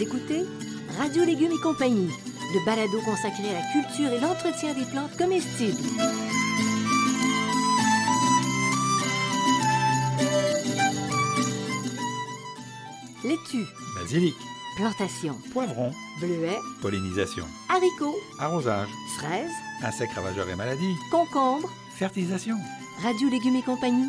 Vous écoutez Radio Légumes et compagnie, le balado consacré à la culture et l'entretien des plantes comestibles. Laitue, Basilic, plantation, poivron, bleuets, pollinisation, haricots, arrosage, fraises, insectes ravageurs et maladies, concombres, fertilisation. Radio Légumes et compagnie,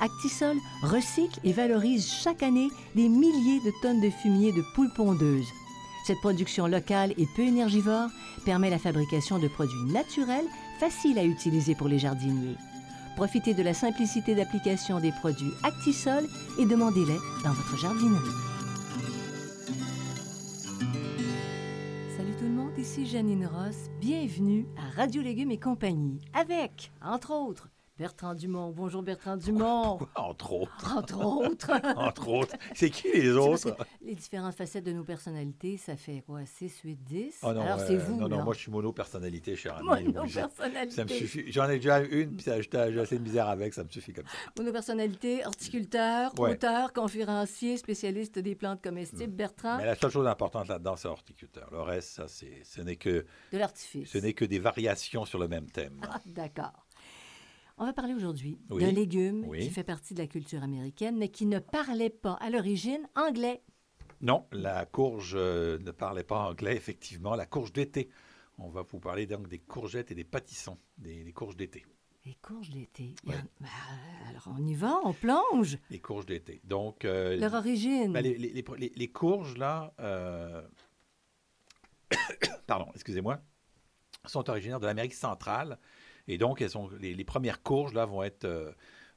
Actisol recycle et valorise chaque année des milliers de tonnes de fumier de poules pondeuses. Cette production locale et peu énergivore permet la fabrication de produits naturels faciles à utiliser pour les jardiniers. Profitez de la simplicité d'application des produits Actisol et demandez-les dans votre jardinerie. Salut tout le monde, ici Janine Ross. Bienvenue à Radio Légumes et compagnie avec, entre autres, Bertrand Dumont. Bonjour Bertrand Dumont. Pourquoi, entre autres? Entre autres. entre autres. C'est qui les autres? les différentes facettes de nos personnalités, ça fait quoi? 6, 8, 10? Oh non, Alors euh, c'est vous, Non, non, moi je suis mono-personnalité, cher ami. Monopersonnalité. Ça me suffit. J'en ai déjà une, puis j'ai assez de misère avec, ça me suffit comme ça. Monopersonnalité, horticulteur, Ouais. auteur, conférencier, spécialiste des plantes comestibles. Bertrand, Mais la seule chose importante là-dedans, c'est horticulteur. Le reste, ça, c'est, ce n'est que, de l'artifice. ce n'est que des variations sur le même thème. Ah, D'accord. On va parler aujourd'hui Oui. d'un légume Oui. qui fait partie de la culture américaine, mais qui ne parlait pas à l'origine anglais. Non, la courge euh, ne parlait pas anglais, effectivement. La courge d'été. On va vous parler donc des courgettes et des pâtissons, des, des courges d'été. Les courges d'été. Ouais. Ben, alors on y va, on plonge. Les courges d'été. Donc, euh, Leur origine. ben, les, les- les- les- les courges, là, euh, pardon, excusez-moi, sont originaires de l'Amérique centrale. Et donc, elles sont, les, les premières courges, là, vont être euh,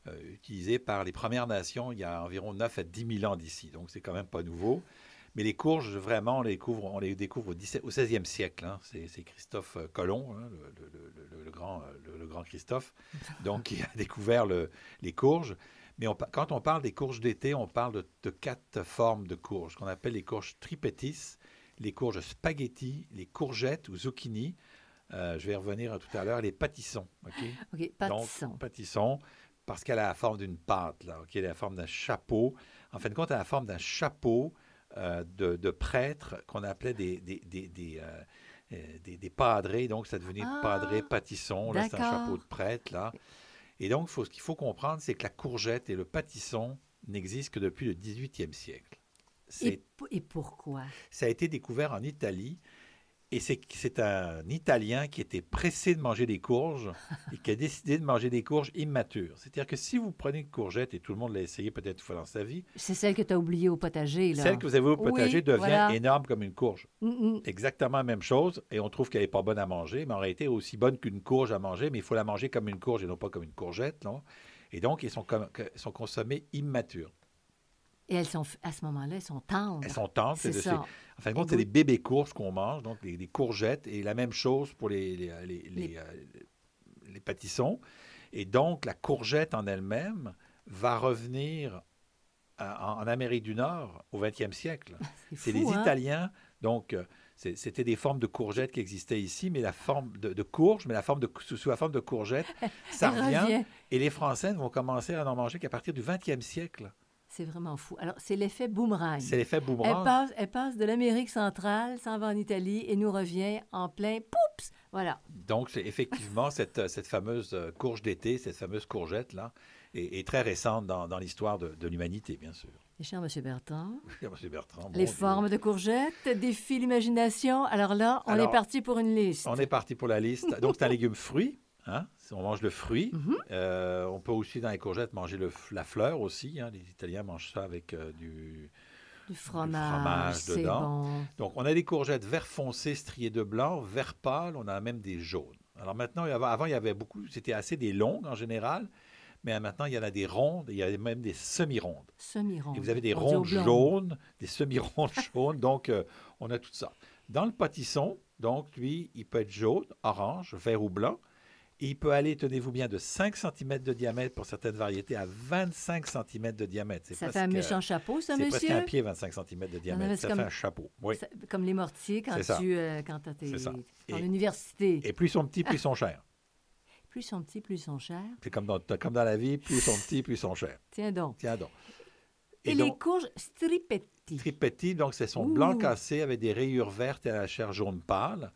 euh, utilisées par les Premières Nations il y a environ 9 à 10 000 ans d'ici. Donc, c'est quand même pas nouveau. Mais les courges, vraiment, on les découvre, on les découvre au, 17 au 16e siècle. hein. C'est Christophe Colomb, hein, le, grand, le, le grand Christophe, donc, qui a découvert le- les courges. Mais on quand on parle des courges d'été, on parle de, de quatre formes de courges, qu'on appelle les courges tripetis, les courges spaghetti, les courgettes ou zucchini. Euh, je vais y revenir tout à l'heure, les pâtissons. OK? OK, pâtisson. Donc, pâtisson, parce qu'elle a la forme d'une pâte, là, OK? Elle a la forme d'un chapeau. En fin de compte, elle a la forme d'un chapeau euh, de, de prêtre qu'on appelait des, des, des, des, euh, des- des padrés. Donc, ça devenait Ah, padré, pâtisson. Là, c'est un chapeau de prêtre, là. Et donc, faut- ce qu'il faut comprendre, c'est que la courgette et le pâtisson n'existent que depuis le 18e siècle. Et pourquoi? ça a été découvert en Italie. Et c'est un Italien qui était pressé de manger des courges et qui a décidé de manger des courges immatures. C'est-à-dire que si vous prenez une courgette, et tout le monde l'a essayé peut-être une fois dans sa vie, C'est celle que tu as oubliée au potager, là. celle que vous avez au Oui, potager devient voilà. énorme comme une courge. Mm, mm. Exactement la même chose, et on trouve qu'elle n'est pas bonne à manger, mais en réalité, aussi bonne qu'une courge à manger, mais il faut la manger comme une courge et non pas comme une courgette. non? Et donc, elles sont, comme- elles sont consommées immatures. Et elles sont, à ce moment-là, elles sont tendres. Elles sont tendres. C'est ça. En fin de compte, c'est des bébés courges qu'on mange, donc des, des courgettes, et la même chose pour les, les, les, les- Les- euh, pâtissons. Et donc, la courgette en elle-même va revenir euh, en, en Amérique du Nord au 20e siècle. C'est fou, les hein? Italiens, donc euh, c'est- c'était des formes de courgettes qui existaient ici, mais la forme de, de courge, mais la forme de, sous, sous la forme de courgette, ça revient. Et les Français ne vont commencer à en manger qu'à partir du 20e siècle. C'est vraiment fou. Alors, c'est l'effet boomerang. C'est l'effet Elle boomerang. passe, elle passe de l'Amérique centrale, s'en va en Italie et nous revient en plein poups. Voilà. Donc, c'est effectivement cette, cette fameuse courge d'été, cette fameuse courgette-là, est, est très récente dans, dans l'histoire de, de l'humanité, bien sûr. Et cher M. Bertrand, Monsieur Bertrand. bon les Dieu. formes de courgettes défient l'imagination. Alors là, on Alors, est parti pour une liste. On est parti pour la liste. Donc, c'est un légume fruit. Hein? On mange le fruit. Mhm. Euh, on peut aussi, dans les courgettes, manger le la fleur aussi. hein. Les Italiens mangent ça avec euh, du... Du fromage, dedans. bon. Donc, on a des courgettes vert foncé striées de blanc, vert pâle. On a même des jaunes. Alors maintenant, avant, il y avait beaucoup... C'était assez des longues, en général. Mais maintenant, il y en a des rondes. Il y a même des semi-rondes. Semi-ronde. Et vous avez des On rondes jaunes, des semi-rondes jaunes. Donc, euh, on a tout ça. Dans le pâtisson, Donc, lui, il peut être jaune, orange, vert ou blanc. Il peut aller, tenez-vous bien, de 5 cm de diamètre pour certaines variétés à 25 cm de diamètre. Ça fait un méchant chapeau, ça, C'est monsieur? presque un pied, 25 cm de diamètre. Ça comme- fait un chapeau. Oui. Ça- Comme les mortiers quand C'est tu euh, quand C'est ça. en Et- université. Et plus ils sont petits, plus ils sont chers. Plus ils sont petits, plus ils sont chers. C'est comme dans, comme dans la vie, plus ils sont petits, plus ils sont chers. Tiens donc. Tiens donc. Et, Et les courges stripetti. tripetti, donc c'est son Ouh. blanc cassé avec des rayures vertes et à la chair jaune pâle.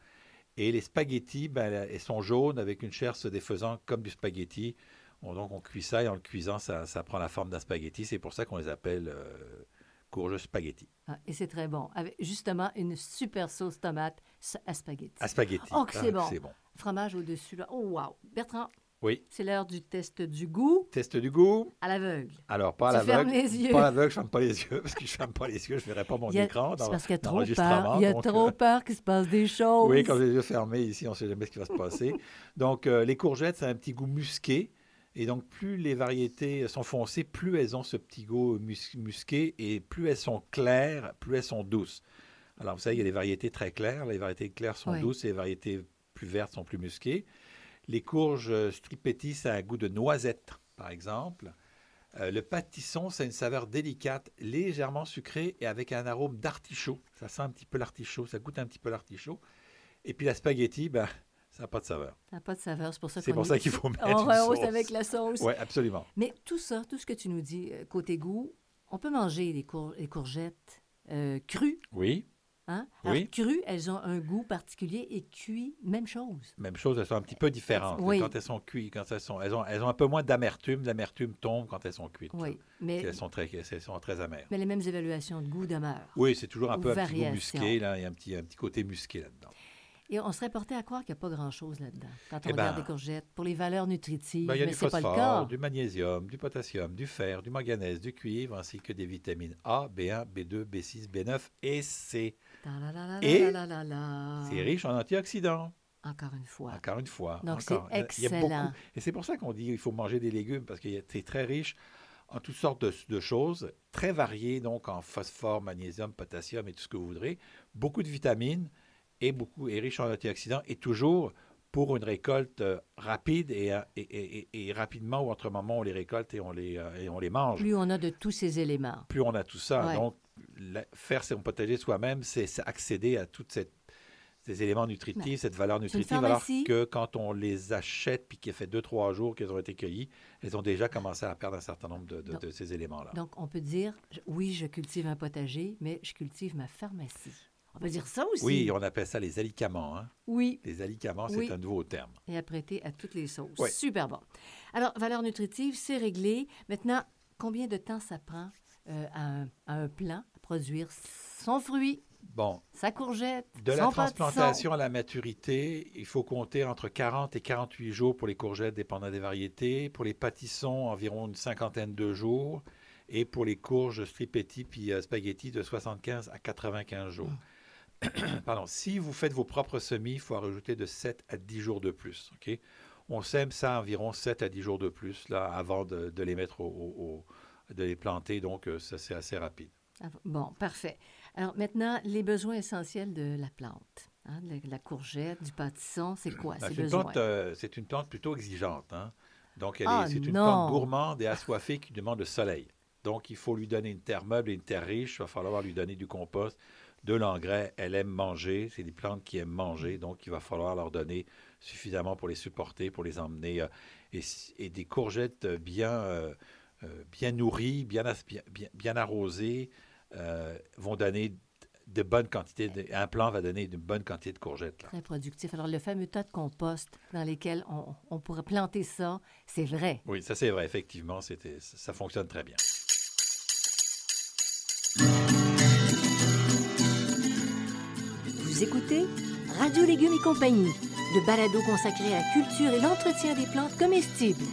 Et les spaghettis, ben, elles sont jaunes avec une chair se défaisant comme du spaghetti. On- donc on cuit ça et en le cuisant, ça, ça prend la forme d'un spaghetti. C'est pour ça qu'on les appelle euh, courges spaghetti. Ah, et c'est très bon. Avec justement une super sauce tomate à spaghetti. À spaghetti. Oh, que c'est Ah, bon. C'est bon. Fromage au-dessus. Là. Oh, wow. Bertrand, Oui. c'est l'heure du test du goût Test du goût. à l'aveugle. Alors, pas à l'aveugle. les yeux. Pas à l'aveugle, je ferme pas les yeux. Parce que je ferme pas les yeux, je verrai pas mon Il y a- écran. c'est parce qu'il y a trop peur. Il y a donc, trop euh, peur qu'il se passe des choses. Oui, quand j'ai les yeux fermés ici, on ne sait jamais ce qui va se passer. donc, euh, les courgettes, ça a un petit goût musqué. Et donc, plus les variétés sont foncées, plus elles ont ce petit goût mus- musqué. Et plus elles sont claires, plus elles sont douces. Alors, vous savez, il y a des variétés très claires. Les variétés claires sont Oui. douces et les variétés plus vertes sont plus musquées. Les courges euh, stripetti, ça a un goût de noisette, par exemple. Euh, le pâtisson, c'est une saveur délicate, légèrement sucrée et avec un arôme d'artichaut. Ça sent un petit peu l'artichaut, ça goûte un petit peu l'artichaut. Et puis la spaghetti, ben, ça n'a pas de saveur. Ça n'a pas de saveur, c'est pour ça C'est pour ça qu'il faut mettre On rehausse avec la sauce. Oui, absolument. Mais tout ça, tout ce que tu nous dis euh, côté goût, on peut manger les, cour- les courgettes euh, crues. Oui, Hein? Oui. Alors, crues, elles ont un goût particulier et cuites, même chose. même chose, elles sont un petit peu différentes. Oui. Quand elles sont cuites, quand elles sont, elles ont, elles ont un peu moins d'amertume. L'amertume tombe quand elles sont cuites. Oui, mais, Elles sont très, elles sont très amères. mais les mêmes évaluations de goût demeurent. Oui, c'est toujours un peu un petit goût musqué. Là. Il y a un petit, un petit côté musqué là-dedans. Et on serait porté à croire qu'il n'y a pas grand-chose là-dedans quand on Eh ben, regarde les courgettes pour les valeurs nutritives, Ben, il y a mais du c'est pas le phosphore, du magnésium, du potassium, du fer, du manganèse, du cuivre, ainsi que des vitamines A, B1, B2, B6, B9 et C. Et C'est riche en antioxydants, Encore une fois. encore une fois. Donc, c'est Il y a beaucoup- excellent. Et c'est pour ça qu'on dit qu'il faut manger des légumes, parce que c'est très riche en toutes sortes de, de choses, très variées, donc en phosphore, magnésium, potassium et tout ce que vous voudrez, beaucoup de vitamines et, beaucoup, et riche en antioxydants, et toujours pour une récolte euh, rapide et, euh, et, et- et- et rapidement ou entre moments on les récolte et on les, euh, et on les mange. Plus on a de tous ces éléments. plus on a tout ça. Ouais. Donc, la- faire son potager soi-même, c'est accéder à tous ces éléments nutritifs, cette valeur nutritive, alors que quand on les achète puis qu'il fait deux, trois jours qu'elles ont été cueillies, elles ont déjà commencé à perdre un certain nombre de, de- Donc- de ces éléments-là. Donc, on peut dire, oui, je cultive un potager, mais je cultive ma pharmacie. On peut dire ça aussi? Oui, on appelle ça les alicaments. hein. Oui, Les alicaments, c'est Oui. un nouveau terme. et prêter à toutes les sauces. Super bon. Alors, valeur nutritive, c'est réglé. Maintenant, combien de temps ça prend euh, à, un, à un plant à produire son fruit, Bon, sa courgette, de la transplantation à la maturité, il faut compter entre 40 et 48 jours pour les courgettes, dépendant des variétés. Pour les pâtissons, environ une cinquantaine de jours. Et pour les courges stripetti puis euh, spaghetti, de 75 à 95 jours. Pardon. Si vous faites vos propres semis, il faut en rajouter de 7 à 10 jours de plus. On sème ça environ 7 à 10 jours de plus là, avant de, de les mettre au, au- au- de les planter. Donc, euh, ça, c'est assez rapide. Ah, Bon, parfait. Alors maintenant, les besoins essentiels de la plante. hein, de la, courgette, du pâtisson, c'est quoi? Ben, ces c'est, une besoins? plante, euh, c'est une plante plutôt exigeante. hein. Donc, elle est- Ah, c'est une non. plante gourmande et assoiffée qui demande le soleil. Donc, il faut lui donner une terre meuble et une terre riche. Il va falloir lui donner du compost, de l'engrais. Elle aime manger. C'est des plantes qui aiment manger. Donc, il va falloir leur donner suffisamment pour les supporter, pour les emmener. euh, et, des courgettes euh, bien, euh, bien nourries, bien arrosées, euh, vont donner de bonnes quantités. De, un plant va donner de bonnes quantités de courgettes. là. Très productif. Alors, le fameux tas de compost dans lesquels on, on pourrait planter ça, c'est vrai. Oui, ça c'est vrai, effectivement, c'était, ça fonctionne très bien. Vous écoutez Radio Légumes et compagnie, le balado consacré à la culture et l'entretien des plantes comestibles.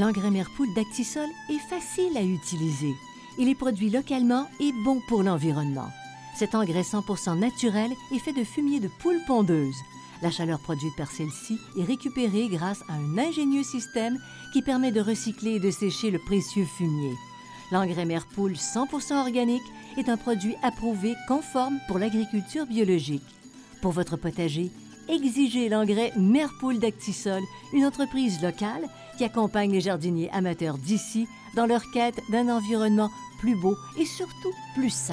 L'engrais Merpoule d'Actisol est facile à utiliser. Il est produit localement et bon pour l'environnement. Cet engrais 100% naturel est fait de fumier de poule pondeuse. La chaleur produite par celle-ci est récupérée grâce à un ingénieux système qui permet de recycler et de sécher le précieux fumier. L'engrais Merpoule 100% organique est un produit approuvé conforme pour l'agriculture biologique. Pour votre potager, exigez l'engrais Merpoule d'Actisol, une entreprise locale qui accompagne les jardiniers amateurs d'ici dans leur quête d'un environnement plus beau et surtout plus sain.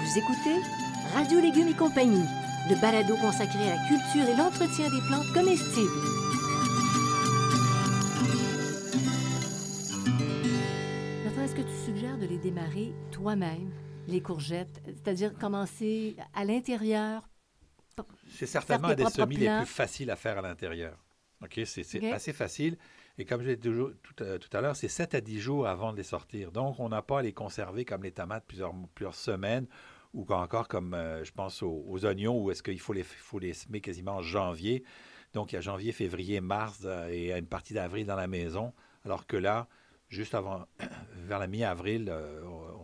Vous écoutez Radio Légumes et compagnie, le balado consacré à la culture et l'entretien des plantes comestibles. Est-ce que tu suggères de les démarrer toi-même, les courgettes, c'est-à-dire commencer à l'intérieur? C'est certainement un des semis les plus faciles à faire à l'intérieur. OK? C'est assez facile. Et comme je l'ai toujours- tout, à- tout à l'heure, c'est 7 à 10 jours avant de les sortir. Donc, on n'a pas à les conserver comme les tomates plusieurs, plusieurs semaines ou encore comme, euh, je pense, aux, aux oignons où est-ce qu'il faut les, faut les semer quasiment en janvier. Donc, il y a janvier, février, mars euh, et une partie d'avril dans la maison. Alors que là, juste avant, vers la mi-avril, euh,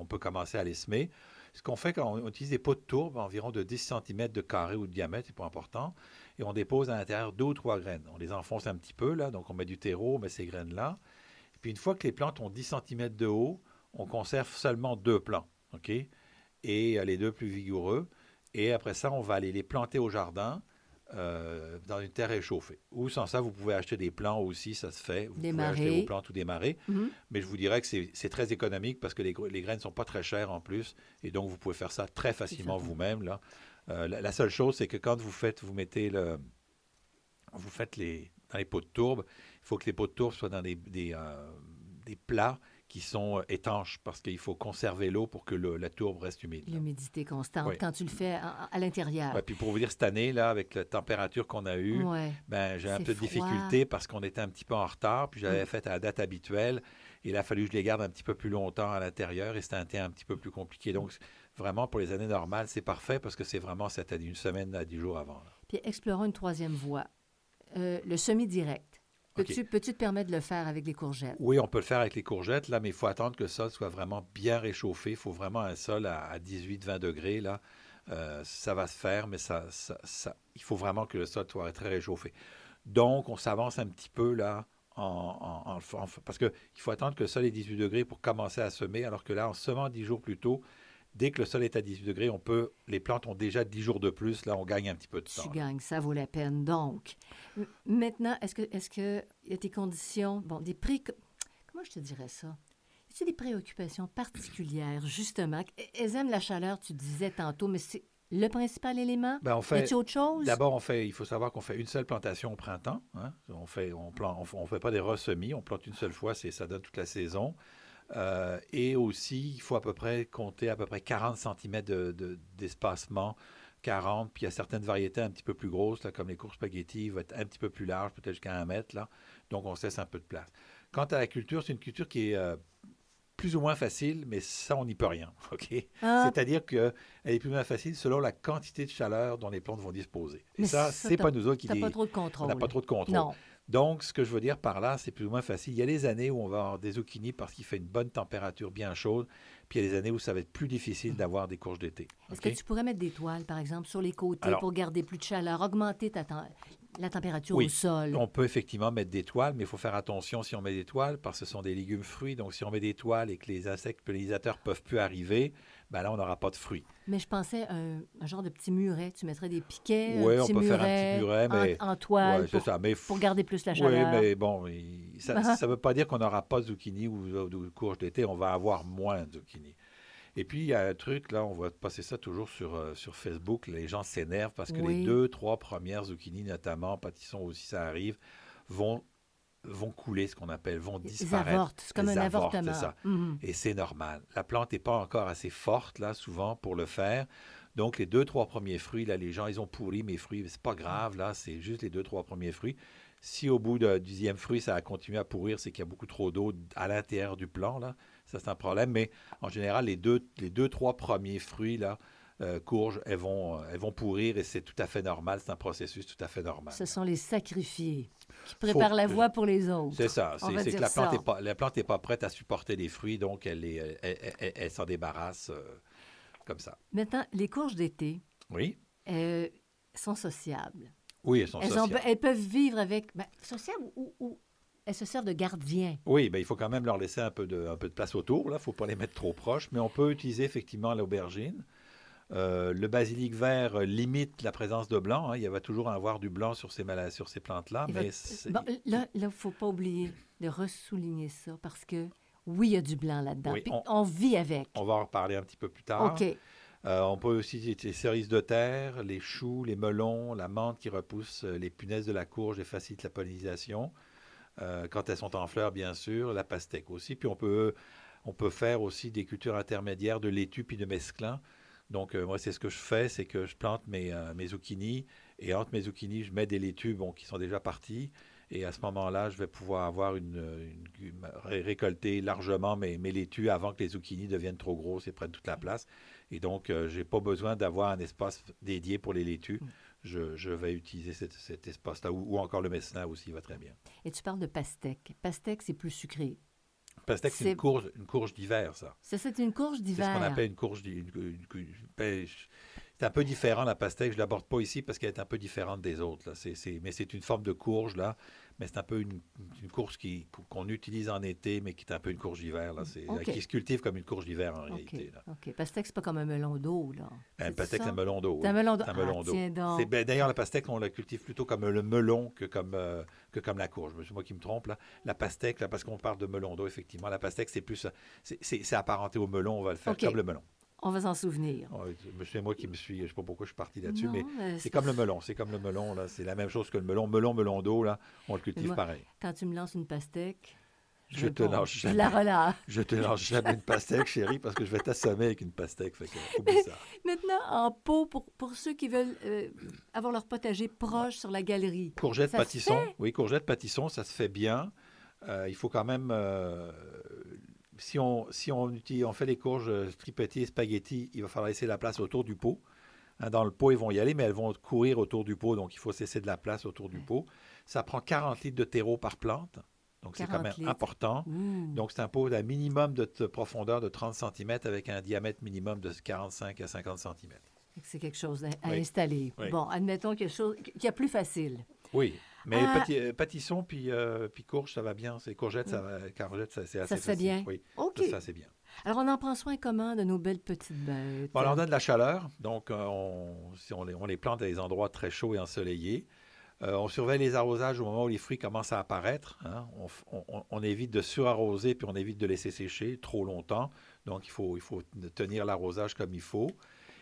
peut commencer à les semer. Ce qu'on fait quand on utilise des pots de tourbe, environ de 10 cm de carré ou de diamètre, c'est pas important, et on dépose à l'intérieur deux ou trois graines. On les enfonce un petit peu, là, donc on met du terreau, on met ces graines-là. Puis une fois que les plantes ont 10 cm de haut, on conserve seulement deux plants, OK? Et euh, les deux plus vigoureux. Et après ça, on va aller les planter au jardin euh, dans une terre réchauffée. Ou sans ça, vous pouvez acheter des plants aussi, ça se fait. Vous Démarrer. pouvez acheter vos plants tout démarrer. Mhm. Mais je vous dirais que c'est très économique parce que les, gr- les graines ne sont pas très chères en plus. Et donc, vous pouvez faire ça très facilement vous-même. là. Euh, la, la seule chose, c'est que quand vous faites, vous mettez le. Vous faites les. Dans les pots de tourbe, il faut que les pots de tourbe soient dans des, des, euh, des plats qui sont euh, étanches parce qu'il faut conserver l'eau pour que le- la tourbe reste humide. L'humidité constante Oui. quand tu le fais à, à l'intérieur. Ouais, puis pour vous dire, cette année, là, avec la température qu'on a eue, Ouais. ben, j'ai un peu de difficulté parce qu'on était un petit peu en retard, puis j'avais Mm. fait à la date habituelle. Et il a fallu que je les garde un petit peu plus longtemps à l'intérieur et c'était un thé un petit peu plus compliqué. Donc, vraiment, pour les années normales, c'est parfait parce que c'est vraiment cette année, une semaine à dix jours avant. là. Puis explorons une troisième voie. Euh, le semi-direct. Peux-tu te permettre de le faire avec les courgettes? Oui, on peut le faire avec les courgettes, là, mais il faut attendre que le sol soit vraiment bien réchauffé. Il faut vraiment un sol à, à 18-20 degrés. Là. Euh, ça va se faire, mais ça, ça- ça- il faut vraiment que le sol soit très réchauffé. Donc, on s'avance un petit peu là, en, en- en- en- parce qu'il faut attendre que le sol est 18 degrés pour commencer à semer, alors que là, en semant 10 jours plus tôt, dès que le sol est à 18 degrés, on peut, les plantes ont déjà 10 jours de plus. Là, on gagne un petit peu de temps. Tu gagnes, ça vaut la peine. Donc, maintenant, est-ce que est-ce que y a des conditions, bon, des pré... Comment je te dirais ça? Y a-t-il des préoccupations particulières, justement? Elles aiment la chaleur, tu disais tantôt, mais c'est le principal élément? Ben, on fait, autre chose? D'abord, on fait, il faut savoir qu'on fait une seule plantation au printemps. hein. On fait, on plante, on, on fait pas des ressemis, on plante une seule fois, c'est, ça donne toute la saison. Euh, et aussi, il faut à peu près compter à peu près 40 cm de, de- d'espacement, 40. Puis il y a certaines variétés un petit peu plus grosses, là, comme les courses spaghetti, va être un petit peu plus large, peut-être jusqu'à un mètre. Là. Donc, on se laisse un peu de place. Quant à la culture, c'est une culture qui est euh, plus ou moins facile, mais ça, on n'y peut rien. OK? Ah, C'est-à-dire qu'elle est plus ou moins facile selon la quantité de chaleur dont les plantes vont disposer. Et Mais ça, ça, c'est pas nous autres qui les- pas trop de on contrôle. n'a pas trop de contrôle. Non. Donc, ce que je veux dire par là, c'est plus ou moins facile. Il y a les années où on va avoir des zucchini parce qu'il fait une bonne température bien chaude, puis il y a les années où ça va être plus difficile d'avoir des courges d'été. Est-ce que tu pourrais mettre des toiles, par exemple, sur les côtés Alors- pour garder plus de chaleur, augmenter ta la température Oui. au sol? On peut effectivement mettre des toiles, mais il faut faire attention si on met des toiles parce que ce sont des légumes fruits. Donc, si on met des toiles et que les insectes pollinisateurs peuvent plus arriver, ben là, on n'aura pas de fruits. Mais je pensais un, un genre de petit muret. Tu mettrais des piquets, Oui, on peut faire un petit muret, mais- en, en toile Ouais, pour, ça. Mais pour garder plus la Oui, chaleur. mais bon, il- ça ne veut pas dire qu'on n'aura pas de zucchini ou de courges d'été, on va avoir moins de zucchini. Et puis, il y a un truc, là, on va passer ça toujours sur, euh, sur Facebook, les gens s'énervent parce que Oui. les deux, trois premières zucchini, notamment, pâtissons aussi, ça arrive, vont, vont couler, ce qu'on appelle, vont Ils disparaître. avortent. C'est comme un avortement. ça. Mhm. Et c'est normal. La plante n'est pas encore assez forte, là, souvent, pour le faire. Donc, les deux, trois premiers fruits, là, les gens, ils ont pourri mes fruits. C'est pas grave, là, c'est juste les deux, trois premiers fruits. Si au bout du dixième fruit, ça a continué à pourrir, c'est qu'il y a beaucoup trop d'eau à l'intérieur du plant, là. Ça, c'est un problème. Mais en général, les deux, les deux trois premiers fruits, là, euh, courges, elles vont, elles vont pourrir et c'est tout à fait normal. C'est un processus tout à fait normal. Ce sont les sacrifiés qui préparent la voie pour les autres. C'est ça. C'est que la plante n'est pas, la plante pas prête à supporter les fruits, donc elle, est, elle, s'en débarrasse euh, comme ça. Maintenant, les courges d'été oui. Euh, sont sociables. Oui, elles sont sociables. elles peuvent vivre avec... Ben, sociables ou, elles se servent de gardiens. Oui, ben, il faut quand même leur laisser un peu de, un peu de place autour. Il ne faut pas les mettre trop proches. Mais on peut utiliser effectivement l'aubergine. Euh, le basilic vert limite la présence de blanc. Hein. Il va toujours avoir du blanc sur ces, sur ces plantes-là. Mais là, il ne faut pas oublier de ressouligner ça parce que oui, il y a du blanc là-dedans. on, vit avec. On va en reparler un petit peu plus tard. OK. Euh, on peut aussi utiliser les cerises de terre, les choux, les melons, la menthe qui repousse euh, les punaises de la courge et facilite la pollinisation. quand elles sont en fleurs, bien sûr, la pastèque aussi. Puis on peut, on peut faire aussi des cultures intermédiaires de laitue puis de mesclun donc, euh, moi, c'est ce que je fais, c'est que je plante mes, euh, mes zucchinis et entre mes zucchinis, je mets des laitues bon, qui sont déjà partis. Et à ce moment-là, je vais pouvoir avoir une, récolter largement mes, mes laitues avant que les zucchinis deviennent trop grosses et prennent toute la place. Et donc, euh, je n'ai pas besoin d'avoir un espace dédié pour les laitues. Mm. Je, je, vais utiliser cet, espace-là, ou, encore le messin aussi va très bien. Et tu parles de pastèque. Pastèque, c'est plus sucré. Pastèque, c'est une courge, une courge d'hiver, ça. C'est une courge d'hiver. C'est ce qu'on appelle une courge d'hiver. C'est un peu différent, la pastèque. Je ne l'aborde pas ici parce qu'elle est un peu différente des autres. Là. mais c'est une forme de courge, là. Mais c'est un peu une, courge qu'on utilise en été, mais qui est un peu une courge d'hiver. Là. Qui se cultive comme une courge d'hiver, en réalité. Là. OK. Pastèque, c'est pas comme un melon d'eau, là. Un pastèque, c'est un melon d'eau. C'est un melon d'eau. Ah, ben, D'ailleurs, la pastèque, on la cultive plutôt comme le melon que comme, euh, que comme la courge. C'est moi qui me trompe, là. La pastèque, là, parce qu'on parle de melon d'eau, effectivement. La pastèque, c'est plus... C'est apparenté au melon. On va le faire comme le melon. On va s'en souvenir. c'est moi qui me suis, je ne sais pas pourquoi je suis parti là-dessus, mais c'est comme le melon. C'est comme le melon, là. C'est la même chose que le melon. Melon, melon d'eau, là, on le cultive pareil. Quand tu me lances une pastèque, je, te lance jamais. Je la relâche. Je te lance jamais une pastèque, chérie, parce que je vais t'assommer avec une pastèque. Fait ça. Maintenant, en pot, pour, pour ceux qui veulent euh, avoir leur potager proche sur la galerie. Courgette pâtisson. Oui, courgette pâtisson, ça se fait bien. Euh, il faut quand même euh, si on, si on, utilise, on fait les courges euh, tripetti et spaghetti, il va falloir laisser la place autour du pot. Hein, dans le pot, ils vont y aller, mais elles vont courir autour du pot, donc il faut cesser de la place autour du pot. Ça prend 40 litres de terreau par plante, donc c'est quand même important. Donc c'est un pot d'un minimum de profondeur de 30 cm avec un diamètre minimum de 45 à 50 cm. C'est quelque chose à, installer. Bon, admettons quelque chose qui est plus facile. Oui. Mais ah. petit, euh, pâtisson puis, euh, puis courge, ça va bien. C'est courgettes, ça va, courgettes, c'est assez Ça se fait bien? Oui, OK. ça c'est bien. Alors, on en prend soin comment de nos belles petites bêtes? Bon, alors, on a de la chaleur. Donc, euh, on, si on, les, on les plante à des endroits très chauds et ensoleillés. on surveille les arrosages au moment où les fruits commencent à apparaître. Hein. On, on, évite de surarroser puis on évite de laisser sécher trop longtemps. Donc, il faut, il faut tenir l'arrosage comme il faut.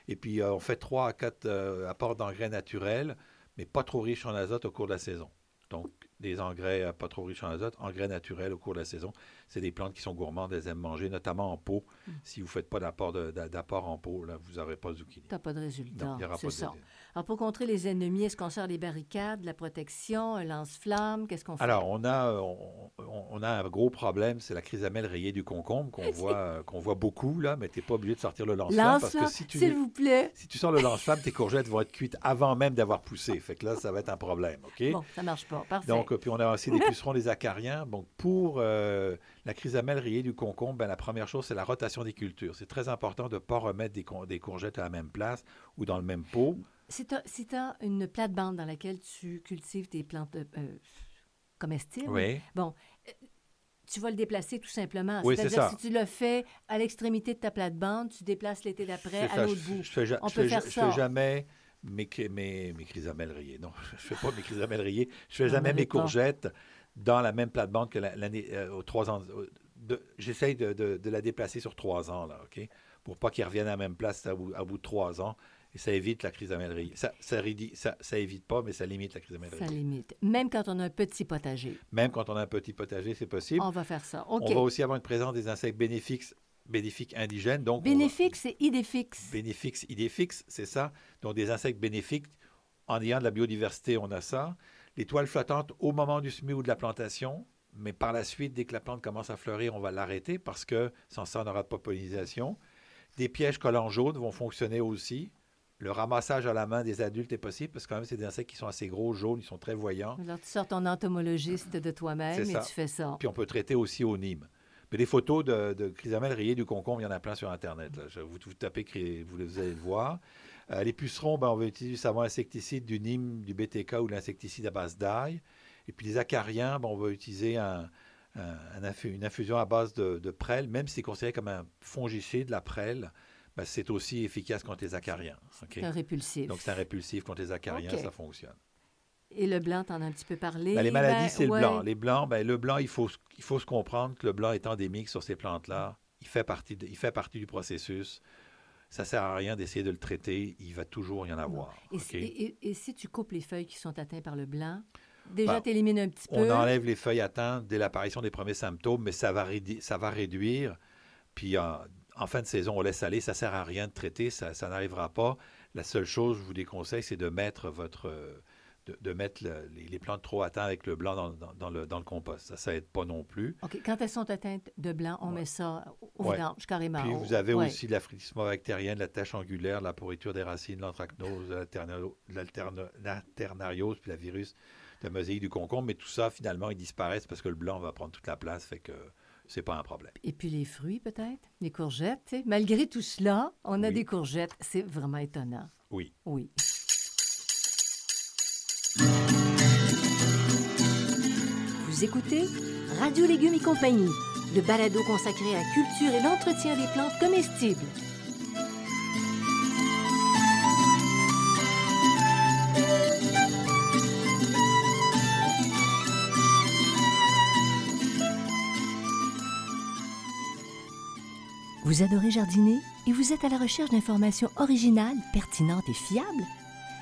Et puis, on fait trois à quatre apports d'engrais naturels mais pas trop riches en azote au cours de la saison. Donc, des engrais euh, pas trop riches en azote, engrais naturels au cours de la saison. C'est des plantes qui sont gourmandes, elles aiment manger, notamment en pot. Mm. Si vous ne faites pas d'apport en pot, là, vous n'aurez pas de zucchini. Tu n'as pas de résultat. C'est ça. Alors, pour contrer les ennemis, est-ce qu'on sort des barricades, la protection, un lance-flamme? Qu'est-ce qu'on fait? Alors, on a, on, a un gros problème, c'est la chrysamelle rayée du concombre qu'on voit, qu'on voit beaucoup, là, mais tu n'es pas obligé de sortir le lance-flamme. Lance parce que s'il vous plaît. Si tu sors le lance-flamme, tes courgettes vont être cuites avant même d'avoir poussé. Fait que là, ça va être un problème, OK? Bon, ça marche pas. Parfait. Donc, puis on a aussi des pucerons des acariens. Donc, pour euh, la chrysamelle rayée du concombre, ben, la première chose, c'est la rotation des cultures. C'est très important de ne pas remettre des, des courgettes à la même place ou dans le même pot. Si tu as, une plate-bande dans laquelle tu cultives tes plantes euh, euh, comestibles, bon, euh, tu vas le déplacer tout simplement. Oui, C'est-à-dire si tu le fais à l'extrémité de ta plate-bande, tu déplaces l'été d'après à l'autre bout. Je, fais, On peut faire ça. fais jamais mes, mes, mes chrysamelles rayées. Non, je ne fais pas mes chrysamelles rayées. Je fais jamais mes courgettes dans la même plate-bande que l'année aux trois ans. J'essaye de, de, la déplacer sur trois ans, là, OK? Pour pas qu'ils reviennent à la même place à bout, à bout de trois ans. Et ça évite la crise d'amèlerie. Ça, ça, ça, ça, évite pas, mais ça limite la crise d'amèlerie. Ça limite. Même quand on a un petit potager. Même quand on a un petit potager, c'est possible. On va faire ça. On va aussi avoir une présence des insectes bénéfiques bénéfiques indigènes. Donc bénéfiques, c'est idéfix. Bénéfiques, idéfix, c'est ça. Donc des insectes bénéfiques. En ayant de la biodiversité, on a ça. Les toiles flottantes au moment du semis ou de la plantation, mais par la suite, dès que la plante commence à fleurir, on va l'arrêter parce que sans ça, on n'aura pas de pollinisation Des pièges collants jaunes vont fonctionner aussi. Le ramassage à la main des adultes est possible parce que quand même, c'est des insectes qui sont assez gros, jaunes, ils sont très voyants. Alors, tu sors ton entomologiste de toi-même et ça. tu fais ça. Puis on peut traiter aussi au Nîmes. Mais des photos de, de chrysamelles rayées du concombre, il y en a plein sur Internet. là. Je- vous, vous tapez, vous, vous allez le voir. Euh, les pucerons, ben, on va utiliser du savon insecticide du Nîmes, du BTK ou de l'insecticide à base d'ail. Et puis les acariens, ben, on va utiliser un- un- un infu- une infusion à base de, de prêle, même si c'est considéré comme un fongicide, la prêle, ben, c'est aussi efficace contre les acariens. C'est un répulsif. Donc c'est un répulsif contre les acariens, ça fonctionne. Et le blanc, t'en as un petit peu parlé. Ben, les maladies, Ben, c'est le blanc. Les blancs, ben, le blanc, il faut, il faut se comprendre que le blanc est endémique sur ces plantes-là. Il fait partie, de- il fait partie du processus. Ça sert à rien d'essayer de le traiter. Il va toujours y en avoir. Et, si- et- et- et si tu coupes les feuilles qui sont atteintes par le blanc, déjà, tu élimines un petit On peu. enlève les feuilles atteintes dès l'apparition des premiers symptômes, mais ça va, ça va réduire. Puis en, en fin de saison, on laisse aller. Ça sert à rien de traiter. Ça, ça n'arrivera pas. La seule chose, je vous déconseille, c'est de mettre votre de, de mettre le- les, les plantes trop atteintes avec le blanc dans, dans- dans le, dans le compost. Ça, ça aide pas non plus. OK. Quand elles sont atteintes de blanc, on Ouais. met ça au Ouais. vidange, carrément. Puis vous avez ouais. aussi de la frétissement bactérienne, la tache angulaire, la pourriture des racines, l'anthracnose, l'alternariose, puis la virus de mosaïque du concombre. Mais tout ça, finalement, ils disparaissent parce que le blanc va prendre toute la place, fait que c'est pas un problème. Et puis les fruits, peut-être, les courgettes. tu sais? Malgré tout cela, on a Oui. des courgettes. C'est vraiment étonnant. Oui. Oui. Vous écoutez Radio Légumes et compagnie, le balado consacré à la culture et l'entretien des plantes comestibles. Vous adorez jardiner et vous êtes à la recherche d'informations originales, pertinentes et fiables?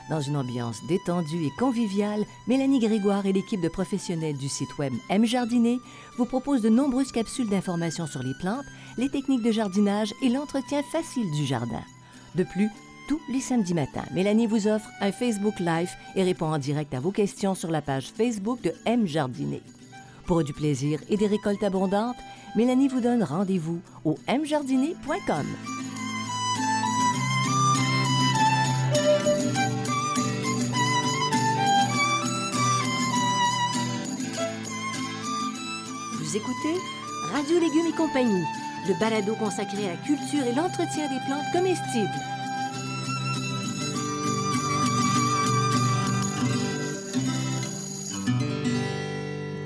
Dans une ambiance détendue et conviviale, Mélanie Grégoire et l'équipe de professionnels du site web M Jardiner vous proposent de nombreuses capsules d'informations sur les plantes, les techniques de jardinage et l'entretien facile du jardin. De plus, tous les samedis matins, Mélanie vous offre un Facebook Live et répond en direct à vos questions sur la page Facebook de M Jardiner. Pour du plaisir et des récoltes abondantes, Mélanie vous donne rendez-vous au mjardiner.com. Vous écoutez Radio Légumes et compagnie, le balado consacré à la culture et l'entretien des plantes comestibles.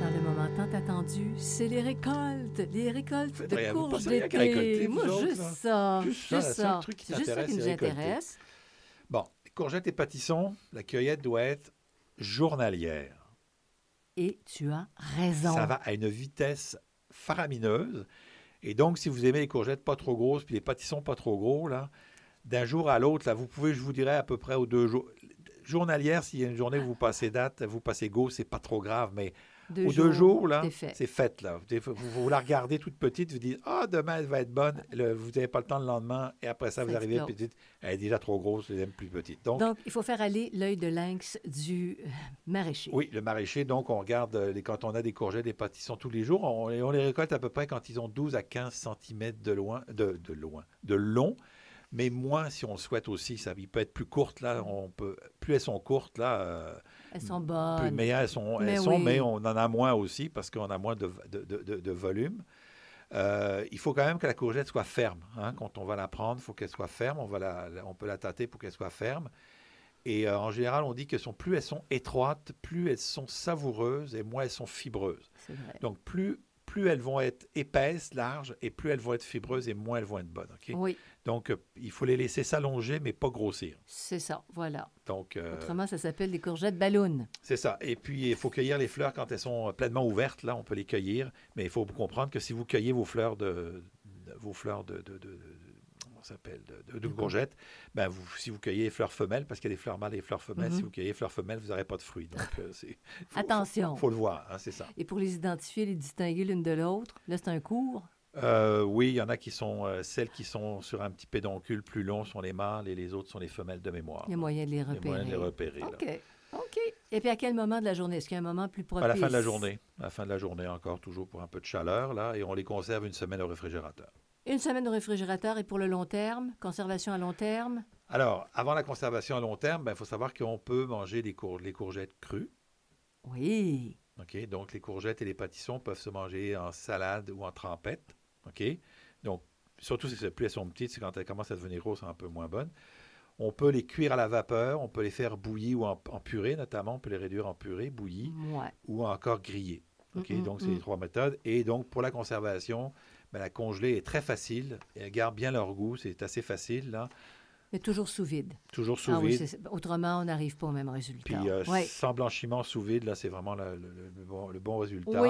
Dans le moment tant attendu, c'est les récoltes, les récoltes de vous courges d'été. Moi, juste là. ça, Juste ça, ça. truc qui C'est juste ça qui nous intéresse. Bon, courgettes et pâtissons, la cueillette doit être journalière. Et tu as raison. Ça va à une vitesse faramineuse. Et donc, si vous aimez les courgettes pas trop grosses, puis les pâtissons pas trop gros, là, d'un jour à l'autre, là, vous pouvez, je vous dirais, à peu près aux deux jours. Journalière, s'il y a une journée où vous passez date, vous passez go, c'est pas trop grave, mais Deux aux deux jours, là, c'est fait. Là. Vous, la regardez toute petite, vous dites Ah, demain, elle va être bonne. Le- vous n'avez pas le temps le lendemain, et après ça, Ça vous arrivez petite. Elle est déjà trop grosse, je l'aime plus petite. Donc, Donc, il faut faire aller l'œil de lynx du euh, maraîcher. oui, le maraîcher, donc, on regarde euh, les, quand on a des courgettes, des pâtissons tous les jours, on, les- on les récolte à peu près quand ils ont 12 à 15 cm de loin, de, de loin, de long. Mais moins, si on le souhaite aussi, ça il peut être plus courte là. On peut, plus elles sont courtes là, euh, Elles sont bonnes. elles sont. Mais elles sont, oui. mais on en a moins aussi parce qu'on a moins de, de- de- volume. Euh, il faut quand même que la courgette soit ferme. hein. Quand on va la prendre, il faut qu'elle soit ferme. On, va la, on peut la tâter pour qu'elle soit ferme. Et euh, en général, on dit que sont, plus elles sont étroites, plus elles sont savoureuses et moins elles sont fibreuses. Donc, plus, plus elles vont être épaisses, larges, et plus elles vont être fibreuses et moins elles vont être bonnes. Oui, Donc, euh, il faut les laisser s'allonger, mais pas grossir. c'est ça. Voilà. Donc, euh, Autrement, ça s'appelle des courgettes ballons. c'est ça. Et puis, il faut cueillir les fleurs quand elles sont pleinement ouvertes. Là, on peut les cueillir. Mais il faut comprendre que si vous cueillez vos fleurs de, de- vos fleurs de, s'appelle de, de- de courgettes, ben vous, si vous cueillez les fleurs femelles, parce qu'il y a des fleurs mâles et des fleurs femelles, Mhm. si vous cueillez les fleurs femelles, vous n'aurez pas de fruits. Donc, euh, c'est Attention. Faut, faut le voir, hein, c'est ça. Et pour les identifier, les distinguer l'une de l'autre, là, c'est un cours? Euh, oui, il y en a qui sont euh, celles qui sont sur un petit pédoncule plus long sont les mâles et les autres sont les femelles de mémoire. Il y a moyen de les Il y a repérer. moyen de les repérer. là. OK. OK. Et puis, à quel moment de la journée? Est-ce qu'il y a un moment plus propice? À la fin de la journée. À la fin de la journée encore, toujours pour un peu de chaleur, là, et on les conserve une semaine au réfrigérateur. Une semaine au réfrigérateur et pour le long terme, conservation à long terme? Alors, avant la conservation à long terme, il ben, faut savoir qu'on peut manger les, les courgettes crues. Oui. OK, donc les courgettes et les pâtissons peuvent se manger en salade ou en trempette. OK? Donc, surtout si plus elles sont petites, c'est quand elles commencent à devenir grosses, un peu moins bonnes. On peut les cuire à la vapeur, on peut les faire bouillir ou en, purée notamment, on peut les réduire en purée, bouillie ou encore griller. OK, donc c'est les trois méthodes. Et donc pour la conservation, ben, la congelée est très facile et elle garde bien leur goût, c'est assez facile là. Mais toujours sous vide. Toujours sous ah vide. autrement, on n'arrive pas au même résultat. Puis euh, sans blanchiment sous vide, là, c'est vraiment le, bon, résultat. Oui.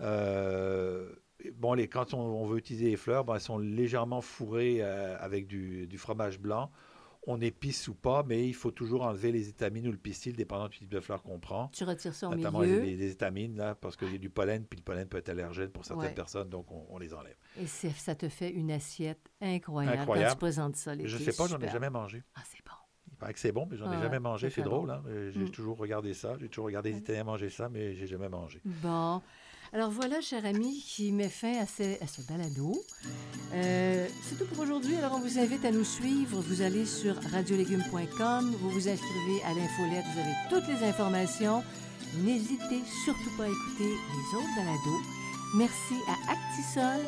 Euh, bon, les, quand on, veut utiliser les fleurs, ben, elles sont légèrement fourrées euh, avec du, fromage blanc. On épice ou pas, mais il faut toujours enlever les étamines ou le pistil, dépendant du type de fleur qu'on prend. Tu retires ça au Notamment les, les, étamines, là, parce qu'il y a du pollen, puis le pollen peut être allergène pour certaines personnes, donc on, les enlève. Et ça te fait une assiette incroyable, incroyable. quand tu présentes ça. Je ne sais pas, j'en ai jamais mangé. Ah, c'est bon. Il paraît que c'est bon, mais j'en ai jamais mangé. C'est drôle, hein? J'ai mm. toujours regardé ça. J'ai toujours regardé les Italiens manger ça, mais j'ai jamais mangé. Bon. Alors voilà, cher ami, qui met fin à ce, à ce balado. Euh, c'est tout pour aujourd'hui. Alors on vous invite à nous suivre. Vous allez sur radiolégumes.com, vous vous inscrivez à l'infolette, vous avez toutes les informations. N'hésitez surtout pas à écouter les autres balados. Merci à Actisol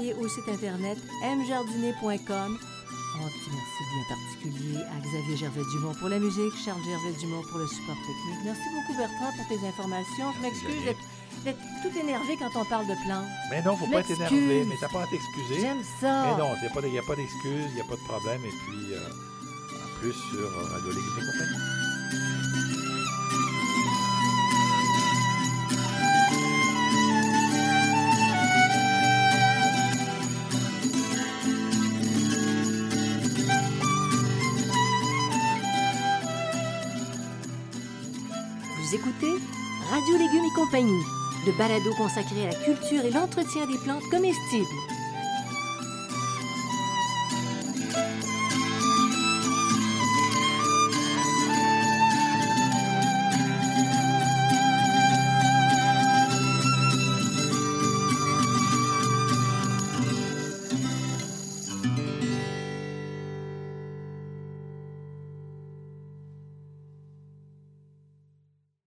et au site internet mjardinier.com. On dit merci bien particulier à Xavier Gervais-Dumont pour la musique, Charles Gervais-Dumont pour le support technique. Merci beaucoup Bertrand pour tes informations. Je m'excuse d'être tout énervé quand on parle de plantes. Mais non, faut pas être énervé, mais t'as pas à t'excuser. J'aime ça. Mais non, il n'y a pas d'excuses, il n'y a pas de problème. Et puis, euh, en plus, sur Radio Légumes et compagnie. Vous écoutez Radio Légumes et compagnie le balado consacré à la culture et l'entretien des plantes comestibles.